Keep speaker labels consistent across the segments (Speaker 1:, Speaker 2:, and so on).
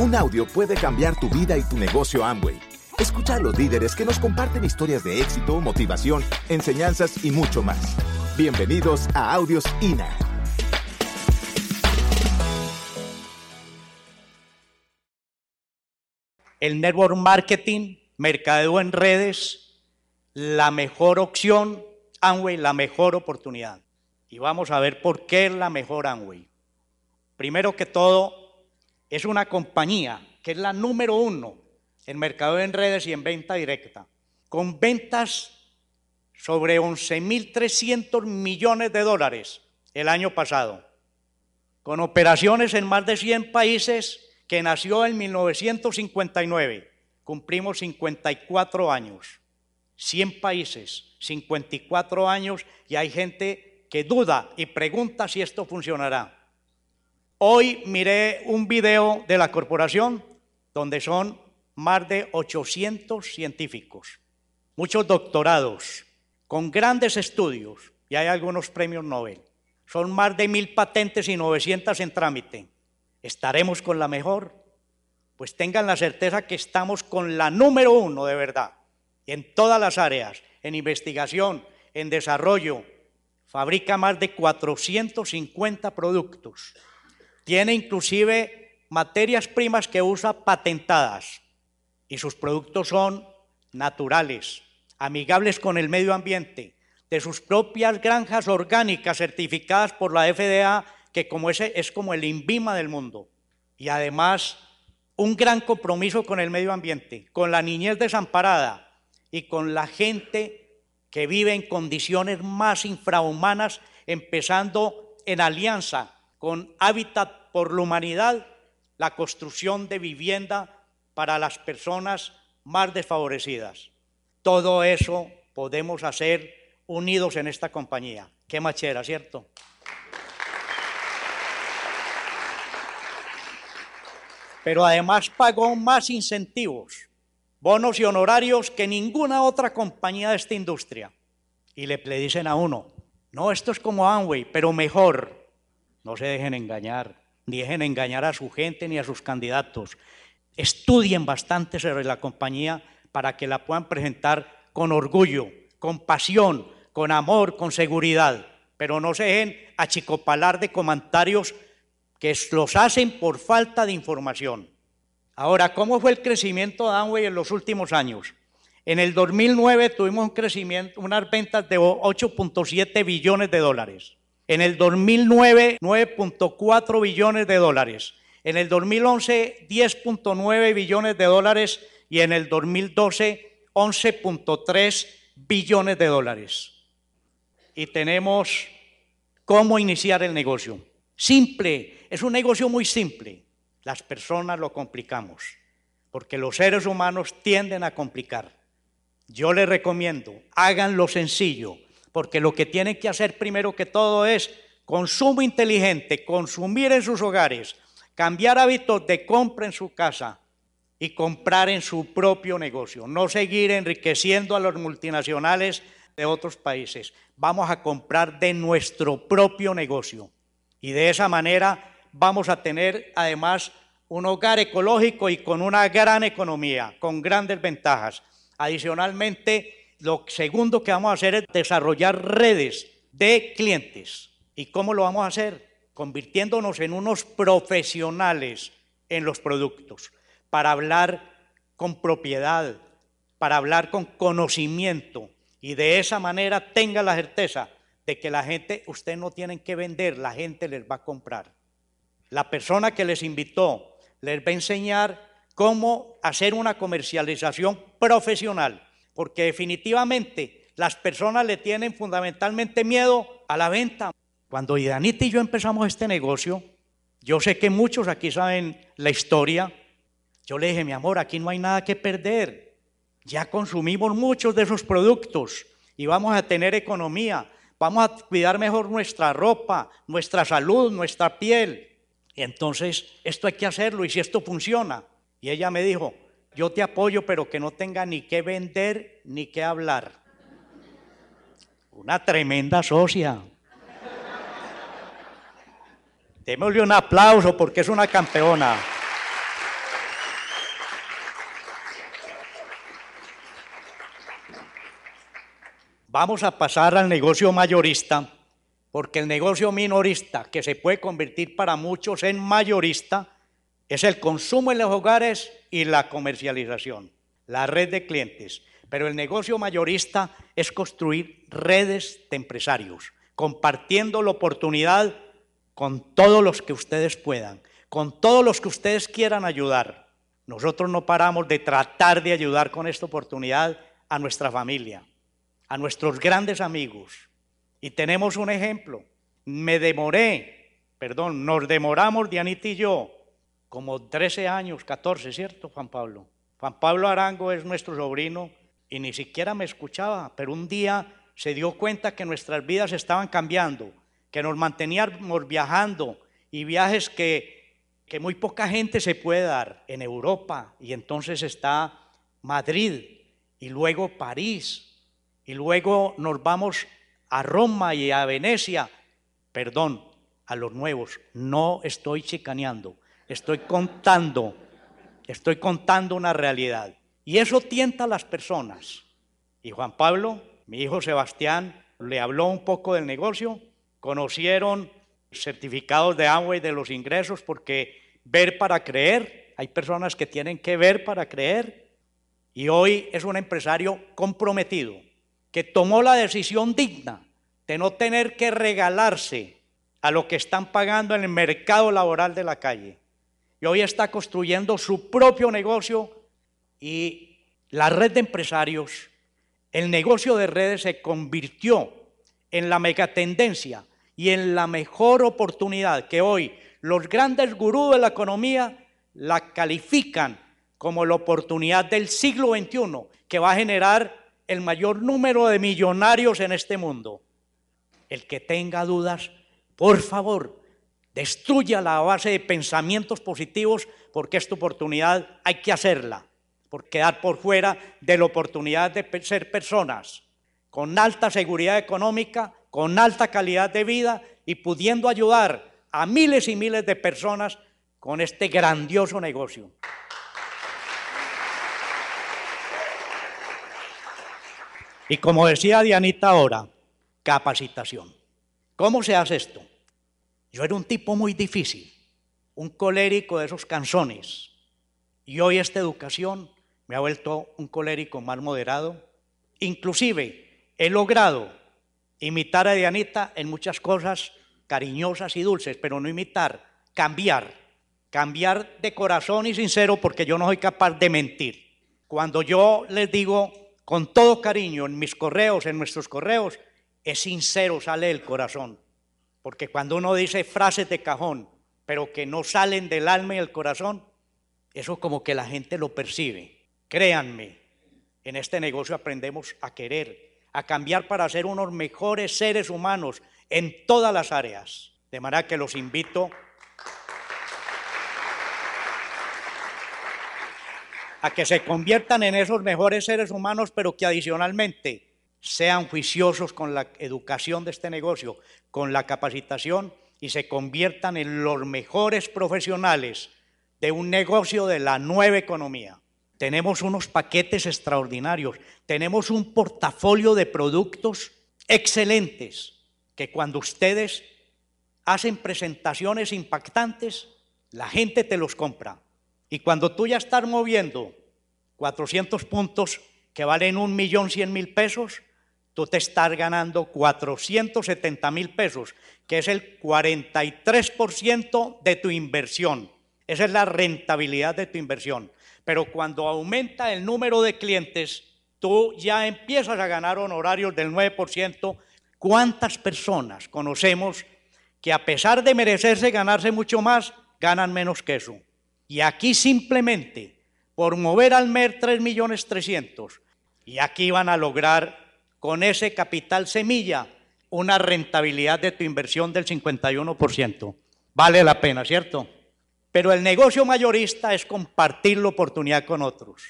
Speaker 1: Un audio puede cambiar tu vida y tu negocio Amway. Escucha a los líderes que nos comparten historias de éxito, motivación, enseñanzas y mucho más. Bienvenidos a Audios INA.
Speaker 2: El network marketing, mercadeo en redes, la mejor opción, Amway, la mejor oportunidad. Y vamos a ver por qué es la mejor Amway. Primero que todo, es una compañía que es la número uno en mercado en redes y en venta directa, con ventas sobre 11.300 millones de dólares el año pasado, con operaciones en más de 100 países que nació en 1959. Cumplimos 54 años, 100 países, 54 años y hay gente que duda y pregunta si esto funcionará. Hoy miré un video de la corporación donde son más de 800 científicos, muchos doctorados, con grandes estudios, y hay algunos premios Nobel. Son más de mil patentes y 900 en trámite. ¿Estaremos con la mejor? Pues tengan la certeza que estamos con la número uno de verdad, en todas las áreas, en investigación, en desarrollo. Fabrica más de 450 productos tiene inclusive materias primas que usa patentadas y sus productos son naturales, amigables con el medio ambiente, de sus propias granjas orgánicas certificadas por la FDA, que como ese es como el INVIMA del mundo. Y además un gran compromiso con el medio ambiente, con la niñez desamparada y con la gente que vive en condiciones más infrahumanas, empezando en alianza con Hábitat por la Humanidad la construcción de vivienda para las personas más desfavorecidas. Todo eso podemos hacer unidos en esta compañía. Qué machera, ¿cierto? Pero además pagó más incentivos, bonos y honorarios que ninguna otra compañía de esta industria. Y le, le a uno, no, esto es como Amway, pero mejor. No se dejen engañar, ni dejen engañar a su gente ni a sus candidatos. Estudien bastante sobre la compañía para que la puedan presentar con orgullo, con pasión, con amor, con seguridad. Pero no se dejen achicopalar de comentarios que los hacen por falta de información. Ahora, ¿cómo fue el crecimiento de Amway en los últimos años? En el 2009 tuvimos un crecimiento, unas ventas de 8.7 billones de dólares. En el 2009, 9.4 billones de dólares. En el 2011, 10.9 billones de dólares. Y en el 2012, 11.3 billones de dólares. Y tenemos cómo iniciar el negocio. Simple, es un negocio muy simple. Las personas lo complicamos, porque los seres humanos tienden a complicar. Yo les recomiendo, háganlo sencillo, porque lo que tienen que hacer primero que todo es consumo inteligente, consumir en sus hogares, cambiar hábitos de compra en su casa y comprar en su propio negocio, no seguir enriqueciendo a los multinacionales de otros países. Vamos a comprar de nuestro propio negocio y de esa manera vamos a tener además un hogar ecológico y con una gran economía, con grandes ventajas. Adicionalmente, lo segundo que vamos a hacer es desarrollar redes de clientes. ¿Y cómo lo vamos a hacer? Convirtiéndonos en unos profesionales en los productos, para hablar con propiedad, para hablar con conocimiento y de esa manera tenga la certeza de que la gente, usted no tienen que vender, la gente les va a comprar. La persona que les invitó les va a enseñar cómo hacer una comercialización profesional porque definitivamente las personas le tienen fundamentalmente miedo a la venta. Cuando Idanita y yo empezamos este negocio, yo sé que muchos aquí saben la historia, yo le dije, mi amor, aquí no hay nada que perder, ya consumimos muchos de esos productos y vamos a tener economía, vamos a cuidar mejor nuestra ropa, nuestra salud, nuestra piel. Entonces esto hay que hacerlo y si esto funciona. Y ella me dijo, yo te apoyo, pero que no tenga ni qué vender ni qué hablar. Una tremenda socia. Démosle un aplauso porque es una campeona. Vamos a pasar al negocio mayorista, porque el negocio minorista, que se puede convertir para muchos en mayorista, es el consumo en los hogares y la comercialización, la red de clientes. Pero el negocio mayorista es construir redes de empresarios, compartiendo la oportunidad con todos los que ustedes puedan, con todos los que ustedes quieran ayudar. Nosotros no paramos de tratar de ayudar con esta oportunidad a nuestra familia, a nuestros grandes amigos. Y tenemos un ejemplo. Me demoré, perdón, nos demoramos, Dianita y yo, como 13 años, 14, ¿cierto, Juan Pablo? Juan Pablo Arango es nuestro sobrino y ni siquiera me escuchaba, pero un día se dio cuenta que nuestras vidas estaban cambiando, que nos manteníamos viajando y viajes que, que muy poca gente se puede dar en Europa y entonces está Madrid y luego París y luego nos vamos a Roma y a Venecia. Perdón, a los nuevos, no estoy chicaneando, estoy contando, estoy contando una realidad. Y eso tienta a las personas. Y Juan Pablo, mi hijo Sebastián, le habló un poco del negocio, conocieron certificados de agua y de los ingresos, porque ver para creer, hay personas que tienen que ver para creer, y hoy es un empresario comprometido, que tomó la decisión digna de no tener que regalarse a lo que están pagando en el mercado laboral de la calle. Y hoy está construyendo su propio negocio y la red de empresarios, el negocio de redes se convirtió en la megatendencia y en la mejor oportunidad que hoy los grandes gurús de la economía la califican como la oportunidad del siglo XXI que va a generar el mayor número de millonarios en este mundo. El que tenga dudas, por favor, destruya la base de pensamientos positivos porque esta oportunidad hay que hacerla por quedar por fuera de la oportunidad de ser personas con alta seguridad económica, con alta calidad de vida y pudiendo ayudar a miles y miles de personas con este grandioso negocio. Y como decía Dianita ahora, capacitación. ¿Cómo se hace esto? Yo era un tipo muy difícil, un colérico de esos canzones. Y hoy esta educación me ha vuelto un colérico más moderado. Inclusive he logrado imitar a Dianita en muchas cosas cariñosas y dulces, pero no imitar, cambiar, cambiar de corazón y sincero porque yo no soy capaz de mentir. Cuando yo les digo con todo cariño en mis correos, en nuestros correos, es sincero, sale del corazón. Porque cuando uno dice frases de cajón, pero que no salen del alma y del corazón, eso como que la gente lo percibe. Créanme, en este negocio aprendemos a querer, a cambiar para ser unos mejores seres humanos en todas las áreas. De manera que los invito a que se conviertan en esos mejores seres humanos, pero que adicionalmente sean juiciosos con la educación de este negocio, con la capacitación y se conviertan en los mejores profesionales de un negocio de la nueva economía. Tenemos unos paquetes extraordinarios, tenemos un portafolio de productos excelentes que cuando ustedes hacen presentaciones impactantes, la gente te los compra. Y cuando tú ya estás moviendo 400 puntos que valen un millón cien mil pesos, tú te estás ganando 470 mil pesos, que es el 43% de tu inversión. Esa es la rentabilidad de tu inversión. Pero cuando aumenta el número de clientes, tú ya empiezas a ganar honorarios del 9%. ¿Cuántas personas conocemos que a pesar de merecerse ganarse mucho más, ganan menos que eso? Y aquí simplemente por mover al MER 3 millones 300, y aquí van a lograr con ese capital semilla una rentabilidad de tu inversión del 51%. Vale la pena, ¿cierto? Pero el negocio mayorista es compartir la oportunidad con otros.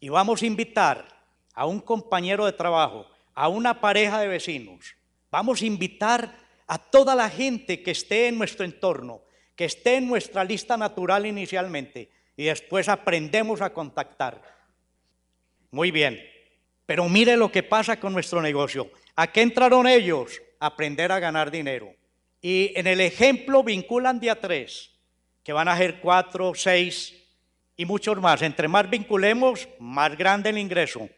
Speaker 2: Y vamos a invitar a un compañero de trabajo, a una pareja de vecinos. Vamos a invitar a toda la gente que esté en nuestro entorno, que esté en nuestra lista natural inicialmente y después aprendemos a contactar. Muy bien, pero mire lo que pasa con nuestro negocio. ¿A qué entraron ellos? A aprender a ganar dinero. Y en el ejemplo vinculan día tres, que van a ser cuatro, seis y muchos más. Entre más vinculemos, más grande el ingreso.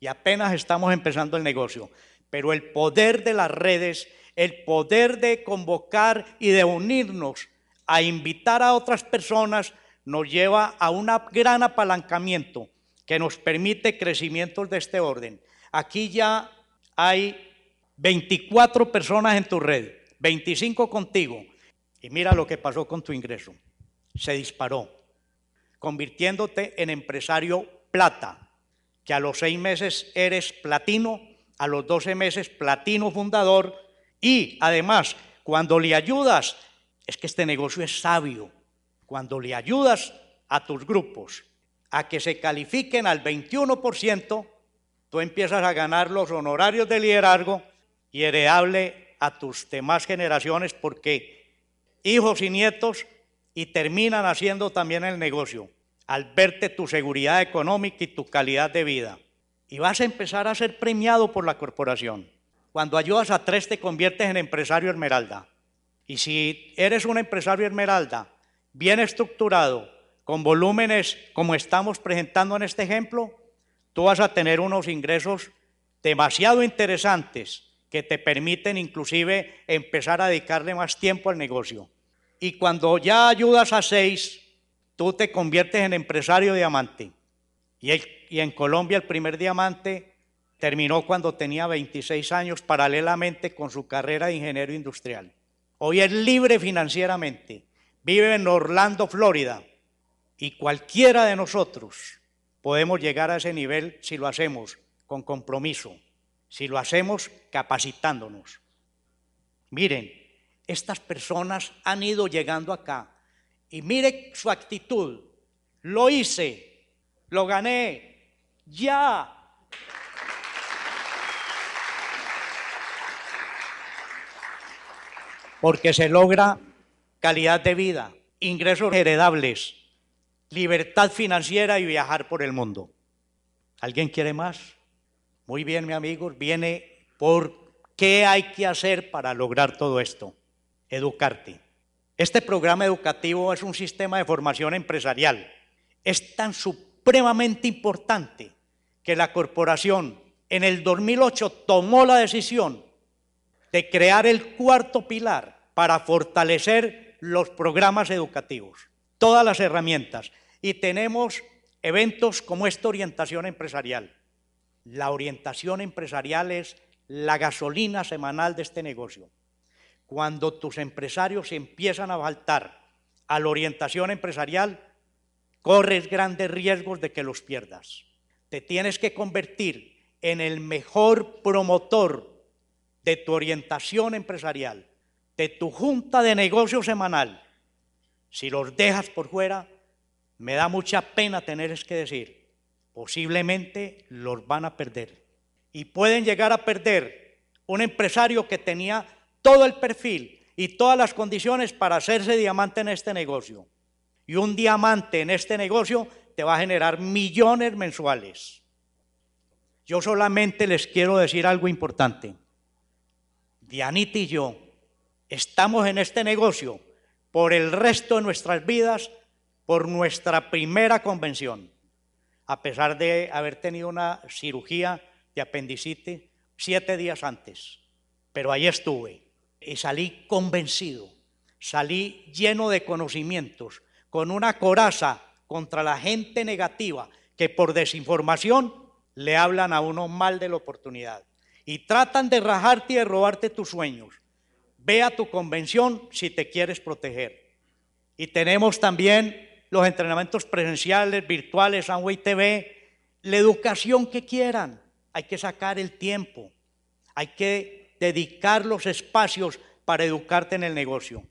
Speaker 2: Y apenas estamos empezando el negocio. Pero el poder de las redes, el poder de convocar y de unirnos a invitar a otras personas, nos lleva a un gran apalancamiento que nos permite crecimientos de este orden. Aquí ya hay 24 personas en tu red, 25 contigo. Y mira lo que pasó con tu ingreso. Se disparó, convirtiéndote en empresario plata, que a los seis meses eres platino, a los 12 meses platino fundador y además cuando le ayudas, es que este negocio es sabio, cuando le ayudas a tus grupos a que se califiquen al 21%, tú empiezas a ganar los honorarios de liderazgo y heredable a tus demás generaciones porque hijos y nietos y terminan haciendo también el negocio al verte tu seguridad económica y tu calidad de vida. Y vas a empezar a ser premiado por la corporación. Cuando ayudas a tres te conviertes en empresario esmeralda. Y si eres un empresario esmeralda, bien estructurado, con volúmenes como estamos presentando en este ejemplo, tú vas a tener unos ingresos demasiado interesantes que te permiten inclusive empezar a dedicarle más tiempo al negocio. Y cuando ya ayudas a seis, tú te conviertes en empresario diamante. Y, y en Colombia el primer diamante terminó cuando tenía 26 años paralelamente con su carrera de ingeniero industrial. Hoy es libre financieramente, vive en Orlando, Florida, y cualquiera de nosotros podemos llegar a ese nivel si lo hacemos con compromiso, si lo hacemos capacitándonos. Miren, estas personas han ido llegando acá y mire su actitud. Lo hice, lo gané, ya. Porque se logra calidad de vida, ingresos heredables, libertad financiera y viajar por el mundo. ¿Alguien quiere más? Muy bien, mi amigo, viene por qué hay que hacer para lograr todo esto. Educarte. Este programa educativo es un sistema de formación empresarial. Es tan supremamente importante que la corporación en el 2008 tomó la decisión de crear el cuarto pilar para fortalecer los programas educativos, todas las herramientas. Y tenemos eventos como esta orientación empresarial. La orientación empresarial es la gasolina semanal de este negocio cuando tus empresarios empiezan a faltar a la orientación empresarial, corres grandes riesgos de que los pierdas. Te tienes que convertir en el mejor promotor de tu orientación empresarial, de tu junta de negocios semanal. Si los dejas por fuera, me da mucha pena tener que decir, posiblemente los van a perder. Y pueden llegar a perder un empresario que tenía todo el perfil y todas las condiciones para hacerse diamante en este negocio. Y un diamante en este negocio te va a generar millones mensuales. Yo solamente les quiero decir algo importante. Dianita y yo estamos en este negocio por el resto de nuestras vidas, por nuestra primera convención, a pesar de haber tenido una cirugía de apendicitis siete días antes. Pero ahí estuve y salí convencido, salí lleno de conocimientos, con una coraza contra la gente negativa que por desinformación le hablan a uno mal de la oportunidad y tratan de rajarte y de robarte tus sueños. Ve a tu convención si te quieres proteger. Y tenemos también los entrenamientos presenciales, virtuales, Amway TV, la educación que quieran. Hay que sacar el tiempo, hay que dedicar los espacios para educarte en el negocio.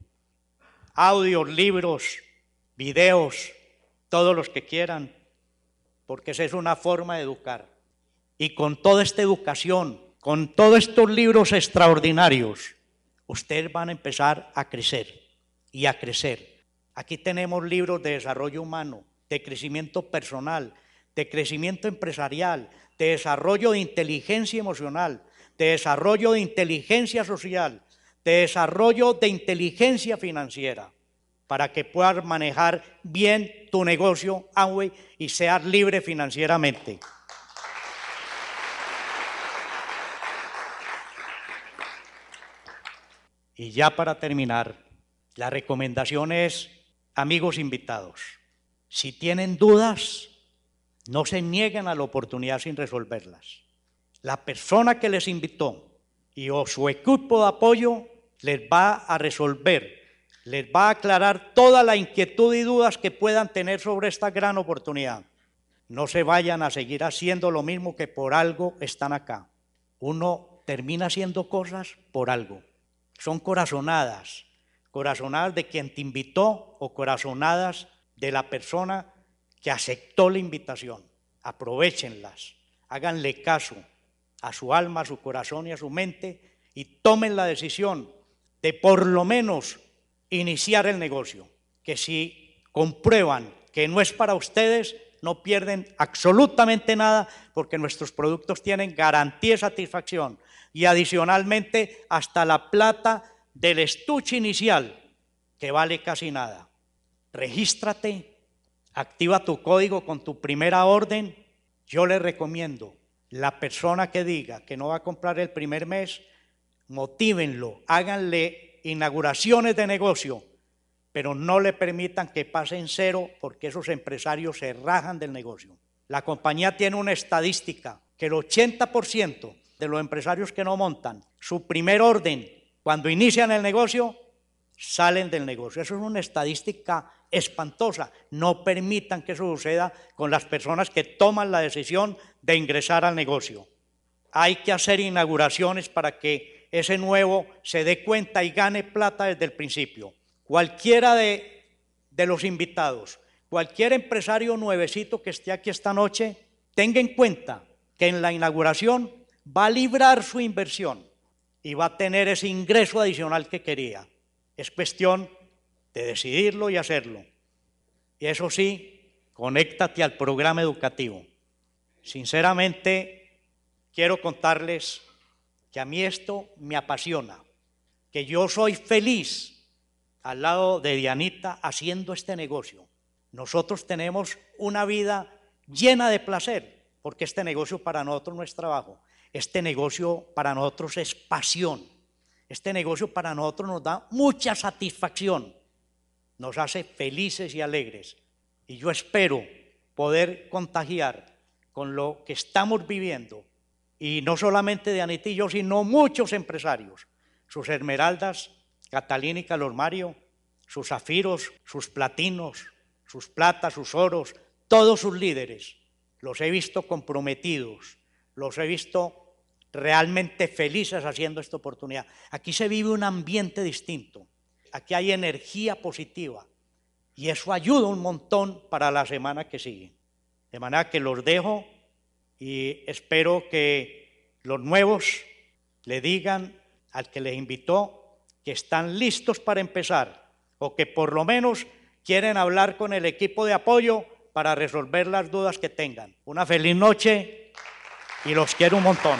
Speaker 2: Audios, libros, videos, todos los que quieran, porque esa es una forma de educar. Y con toda esta educación, con todos estos libros extraordinarios, ustedes van a empezar a crecer y a crecer. Aquí tenemos libros de desarrollo humano, de crecimiento personal, de crecimiento empresarial, de desarrollo de inteligencia emocional, de desarrollo de inteligencia social, de desarrollo de inteligencia financiera, para que puedas manejar bien tu negocio Amway y seas libre financieramente. Y ya para terminar, la recomendación es, amigos invitados, si tienen dudas, no se nieguen a la oportunidad sin resolverlas. La persona que les invitó y o su equipo de apoyo les va a resolver, les va a aclarar toda la inquietud y dudas que puedan tener sobre esta gran oportunidad. No se vayan a seguir haciendo lo mismo que por algo están acá. Uno termina haciendo cosas por algo son corazonadas, corazonadas de quien te invitó o corazonadas de la persona que aceptó la invitación. Aprovechenlas, háganle caso a su alma, a su corazón y a su mente y tomen la decisión de por lo menos iniciar el negocio, que si comprueban que no es para ustedes, no pierden absolutamente nada porque nuestros productos tienen garantía y satisfacción y adicionalmente hasta la plata del estuche inicial, que vale casi nada. Regístrate, activa tu código con tu primera orden. Yo le recomiendo, la persona que diga que no va a comprar el primer mes, motívenlo, háganle inauguraciones de negocio, pero no le permitan que pase en cero porque esos empresarios se rajan del negocio. La compañía tiene una estadística que el 80% de los empresarios que no montan su primer orden cuando inician el negocio, salen del negocio. Eso es una estadística espantosa. No permitan que eso suceda con las personas que toman la decisión de ingresar al negocio. Hay que hacer inauguraciones para que ese nuevo se dé cuenta y gane plata desde el principio. Cualquiera de, de los invitados, cualquier empresario nuevecito que esté aquí esta noche, tenga en cuenta que en la inauguración va a librar su inversión y va a tener ese ingreso adicional que quería. Es cuestión de decidirlo y hacerlo. Y eso sí, conéctate al programa educativo. Sinceramente, quiero contarles que a mí esto me apasiona, que yo soy feliz al lado de Dianita haciendo este negocio. Nosotros tenemos una vida llena de placer, porque este negocio para nosotros no es trabajo, este negocio para nosotros es pasión. Este negocio para nosotros nos da mucha satisfacción. Nos hace felices y alegres. Y yo espero poder contagiar con lo que estamos viviendo. Y no solamente de yo, sino muchos empresarios. Sus esmeraldas, Catalina y Calor Mario, sus zafiros, sus platinos, sus platas, sus oros, todos sus líderes. Los he visto comprometidos, los he visto realmente felices haciendo esta oportunidad. Aquí se vive un ambiente distinto, aquí hay energía positiva y eso ayuda un montón para la semana que sigue. De manera que los dejo y espero que los nuevos le digan al que les invitó que están listos para empezar o que por lo menos quieren hablar con el equipo de apoyo para resolver las dudas que tengan. Una feliz noche y los quiero un montón.